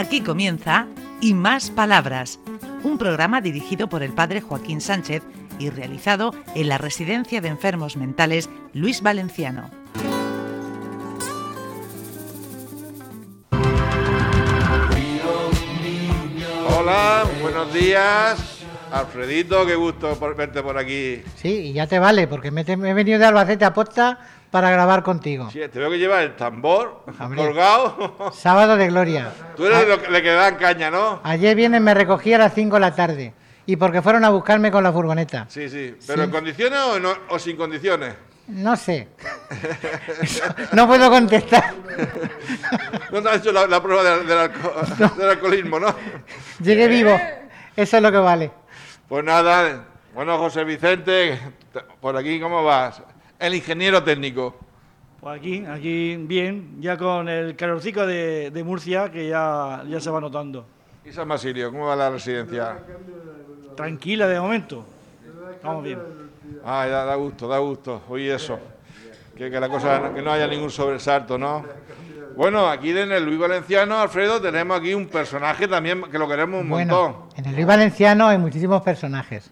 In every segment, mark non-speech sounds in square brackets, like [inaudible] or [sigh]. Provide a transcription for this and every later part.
Aquí comienza Y Más Palabras, un programa dirigido por el padre Joaquín Sánchez y realizado en la Residencia de Enfermos Mentales Luis Valenciano. Hola, buenos días. Alfredito, qué gusto por verte por aquí. Sí, y ya te vale, porque me, te- me he venido de Albacete a posta para grabar contigo. Sí, te veo que llevas el tambor Hombre. colgado. Sábado de gloria. Tú eres de los que le que dan caña, ¿no? Ayer viernes me recogí a las 5 de la tarde. Y porque fueron a buscarme con la furgoneta. Sí, sí. ¿Pero Sí. en condiciones o, no- o sin condiciones? No sé. [laughs] No puedo contestar. No te has hecho la, la prueba del, del [laughs] alcoholismo, ¿no? Llegué vivo. Eso es lo que vale. Pues nada, bueno, José Vicente, por aquí, ¿cómo vas? El ingeniero técnico. Pues aquí, aquí bien, ya con el calorcico de, de Murcia que ya, ya se va notando. Y San Basilio, ¿cómo va la residencia? Tranquila de momento. Vamos bien. Ah, da, da gusto, da gusto. Oye, eso. Que, que la cosa, que no haya ningún sobresalto, ¿no? Bueno, aquí en el Luis Valenciano, Alfredo, tenemos aquí un personaje también que lo queremos un montón. En el Luis Valenciano hay muchísimos personajes.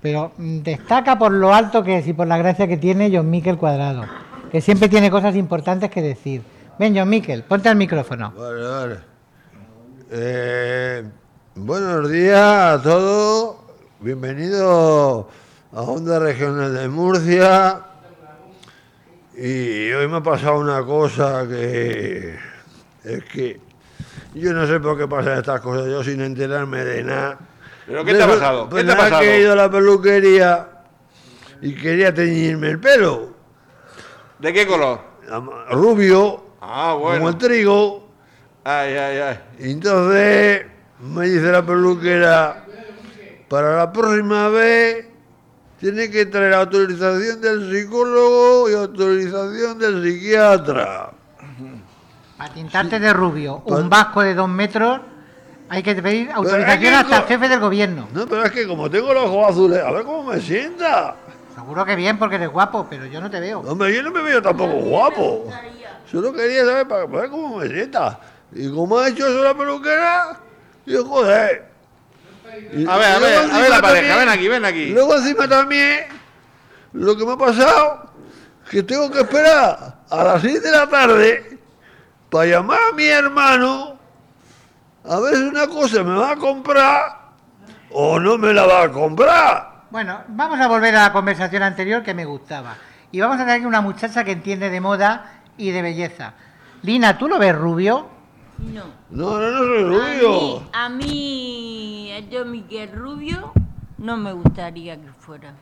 Pero mm, destaca por lo alto que es y por la gracia que tiene John Miquel Cuadrado. Que siempre tiene cosas importantes que decir. Ven, John Miquel, ponte al micrófono. Vale, vale. Eh, buenos días a todos. Bienvenidos a Onda Regional de Murcia. Y hoy me ha pasado una cosa que es que yo no sé por qué pasan estas cosas, yo sin enterarme de nada. ¿Pero qué te ha Pues- pasado? ¿Qué Pues te ha pasado? que he ido a la peluquería y quería teñirme el pelo. ¿De qué color? Rubio, Ah, como bueno. el trigo. Ay, ay, ay. Y Entonces me dice la peluquera, para la próxima vez tiene que traer autorización del psicólogo y autorización del psiquiatra. Para tintarte de rubio, un vasco de dos metros, hay que pedir autorización hasta el jefe del gobierno. No, pero es que como tengo los ojos azules, a ver cómo me sienta. Seguro que bien porque eres guapo, pero yo no te veo. Hombre, yo no me veo tampoco guapo. Solo quería saber para ver cómo me sienta. Y como ha hecho eso la peluquera, digo, joder. Y- A ver, a ver, a ver la pareja, también- ven aquí, ven aquí. Y luego encima también, lo que me ha pasado, que tengo que esperar a las 6 de la tarde para llamar a mi hermano a ver si una cosa me va a comprar o no me la va a comprar. Bueno, vamos a volver a la conversación anterior que me gustaba. Y vamos a tener aquí una muchacha que entiende de moda y de belleza. Lina, ¿tú lo ves rubio? No. No, no, no soy rubio. A mí, a mí, yo Miguel Rubio, no me gustaría que fuera.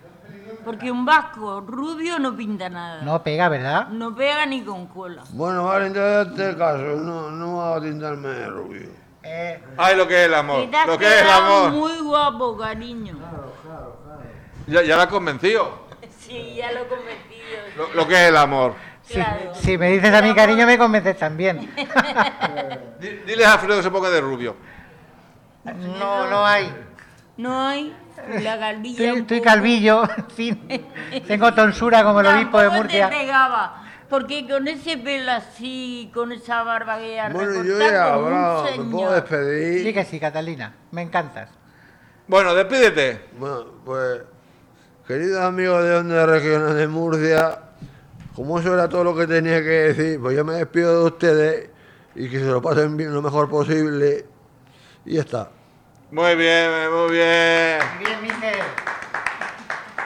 Porque un vasco rubio no pinta nada. No pega, ¿verdad? No pega ni con cola. Bueno, vale, entonces en este caso, no, no va a tintarme de rubio. Eh, Ay, lo que es el amor. Que te has Lo que es el amor. muy guapo, cariño. Ya, ya la has convencido. Sí, ya lo he convencido. Lo, lo que es el amor. si, Claro. si me dices a mi cariño, me convences también. [laughs] Di- Dile a Alfredo que se ponga de rubio. No, no hay. No hay la calvilla. Estoy, estoy calvillo, [laughs] sí. tengo tonsura como el obispo de Murcia. te pegaba. Porque con ese pelo así, con esa barba que ya Bueno, yo ya hablado, me puedo señor. despedir. Sí que sí, Catalina, me encantas. Bueno, despídete. Bueno, pues, queridos amigos de Onda Regional de Murcia, como eso era todo lo que tenía que decir, pues yo me despido de ustedes y que se lo pasen bien lo mejor posible. Y ya está. Muy bien, muy bien. Bien, Miquel.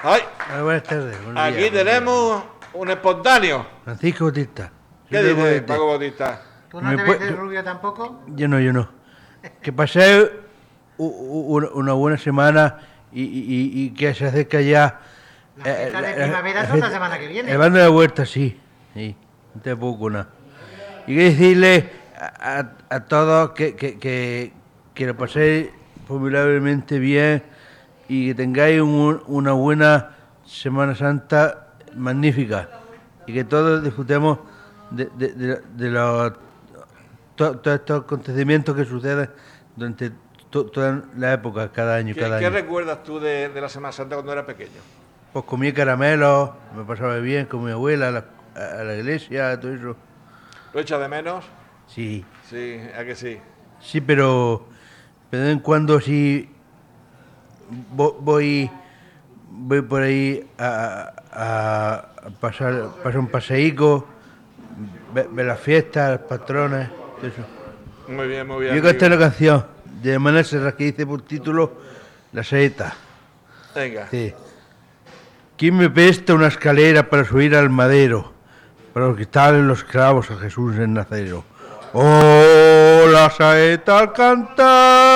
Ay, buenas tardes. aquí tenemos un espontáneo. Francisco Bautista. ¿Qué dice Boquete. Paco Bautista? ¿Tú no Me te ves de rubio tampoco? Yo no, yo no. Que pasé u- u- una- buena semana y, y- y- que se acerca ya. Las fiestas de primavera son la semana que viene. El bando de vuelta, sí. Sí, no te poco nada. Y que decirle a, a- a todos que, que, que, que lo paséis formidablemente bien y que tengáis un- una buena Semana Santa magnífica y que todos disfrutemos de, de, de- de los, to- todos estos acontecimientos que suceden durante to- toda la época, cada año, ¿Qué, cada qué año. recuerdas tú de, la Semana Santa cuando eras pequeño? Pues comía caramelos, me pasaba bien con mi abuela a la, a la iglesia, todo eso. ¿Lo echas de menos? Sí, Sí, a que sí. Sí, pero de vez en cuando sí vo- voy, voy por ahí a, a- a pasar, pasar un paseico, ver, ver las fiestas, las patronas, todo eso. Muy bien, muy bien. Yo canté una canción de Manuel Serrat que dice por título La saeta. Venga. Sí. ¿Quién me presta una escalera para subir al madero? Para quitarle los clavos a Jesús en Nazareno. Oh, la saeta al cantar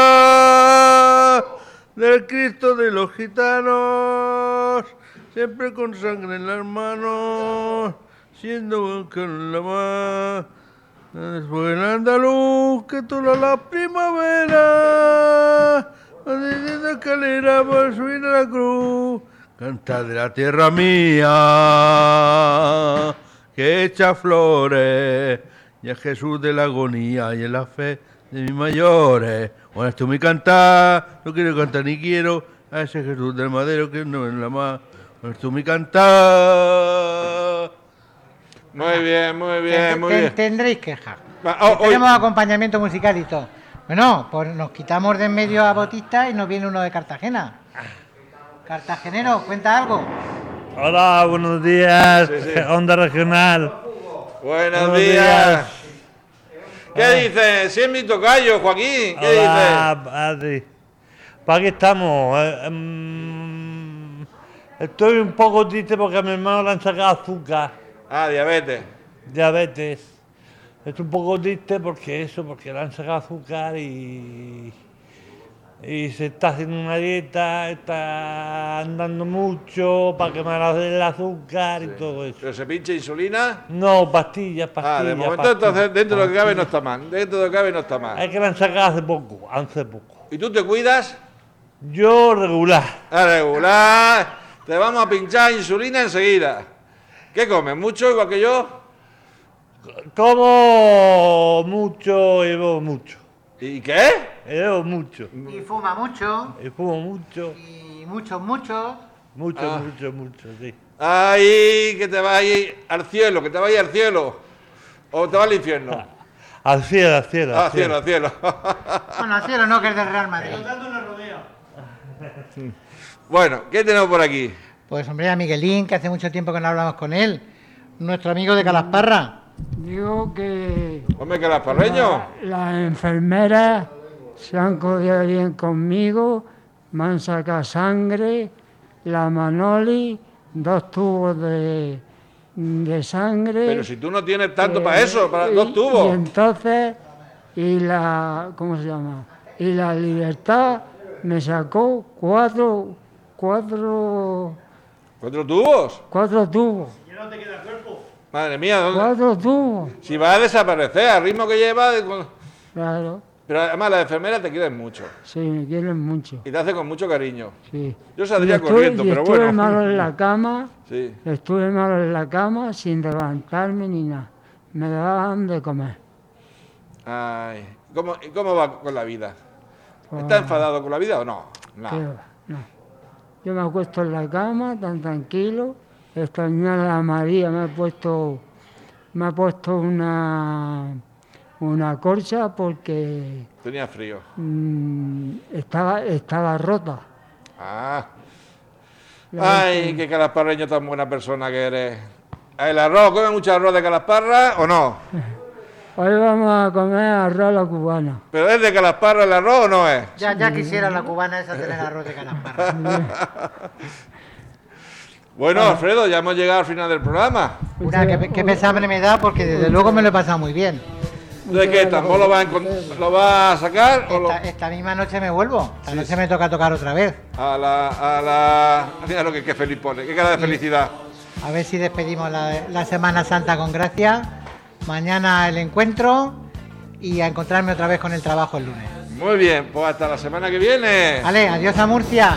del Cristo de los gitanos, siempre con sangre en las manos, siendo boca en la mar. Después el andaluz que toda la primavera, desde escalera para subir a la cruz, canta de la tierra mía, que echa flores, y a Jesús de la agonía y en la fe de mis mayores. Bueno, esto me cantar, no quiero cantar ni quiero, a ese Jesús del madero que no es la más. Bueno, esto me cantar. Muy bien, muy bien, muy bien. Tendréis quejas. Va, oh, Tenemos acompañamiento musical y todo. Bueno, pues nos quitamos de en medio a Bautista y nos viene uno de Cartagena. Cartagenero, cuenta algo. Hola, buenos días, Sí, sí. Onda Regional. Buenos Buenos días. días. ¿Qué dices? Si es mi tocayo, Joaquín. ¿Qué Hola, Patri. ¿Para qué estamos? Eh, mm, estoy un poco triste porque a mi hermano le han sacado azúcar? Ah, diabetes. diabetes. Estoy un poco triste porque eso, porque le han sacado azúcar y, y se está haciendo una dieta, está andando mucho para que me el azúcar y todo eso. ¿Pero se pincha insulina? No, pastillas, pastillas. Ah, de momento pastillas, entonces dentro de lo que cabe no está mal. Dentro de lo que cabe no está mal. Es que la han sacado hace poco, hace poco. ¿Y tú te cuidas? Yo regular. A regular. Te vamos a pinchar insulina enseguida. ¿Qué comes? ¿Mucho igual que yo? Como mucho y bebo mucho. ¿Y qué? Y bebo mucho. Y fuma mucho. Y fumo mucho. Y muchos, muchos. Mucho, Ah. mucho, mucho, sí. Ay, que te ir al cielo, que te ir al cielo. O te vas al infierno. [laughs] Al cielo, al cielo. Ah, cielo, al cielo. [laughs] Bueno, al cielo no, que es del Real Madrid. [laughs] bueno, ¿qué tenemos por aquí? Pues hombre, a Miguelín, que hace mucho tiempo que no hablamos con él. Nuestro amigo de Calasparra. Digo que Hombre, que las parreños. las enfermeras se han cogido bien conmigo, me han sacado sangre, la Manoli, dos tubos de, de sangre. Pero si tú no tienes tanto eh, para eso, para y- dos Y tubos. entonces, y la, ¿cómo se llama? Y la libertad me sacó cuatro, cuatro, ¿Cuatro tubos? cuatro tubos, Madre mía, ¿dónde? cuatro tubos, si va a desaparecer al ritmo que lleva. claro, Pero además las enfermeras te quieren mucho sí, me quieren mucho. y te hacen con mucho cariño. Sí. Yo saldría estuve- corriendo, pero estuve bueno. malo en la [laughs] cama, Sí. estuve malo en la cama sin levantarme ni nada. Me daban de comer. Ay, ¿cómo, cómo va con la vida? Ah. ¿Está enfadado con la vida o no? No. No. Yo me acuesto en la cama tan tranquilo. Esta mañana la María me ha puesto, me ha puesto una, una corcha porque Tenía frío. mm, estaba, estaba rota. Ah. La Ay, qué calasparreño tan buena persona que eres. ¿El arroz? ¿Come mucho arroz de calasparra o no? [laughs] Hoy vamos a comer arroz a la cubana. ¿Pero es de calasparra el arroz o no es? Ya, ya quisiera la cubana esa tener arroz de Calasparra. [laughs] Bueno, Alfredo, ya hemos llegado al final del programa. Una, qué, qué pesable me da porque desde luego me lo he pasado muy bien. ¿De qué? ¿Tampoco lo va a, lo va a sacar? O lo- Esta, misma noche me vuelvo. Esta noche me toca tocar otra vez. A la... A la... Mira lo que, que feliz pone, qué cara de felicidad. A ver si despedimos la, la Semana Santa con gracia. Mañana el encuentro y a encontrarme otra vez con el trabajo el lunes. Muy bien, pues hasta la semana que viene. Vale, adiós a Murcia.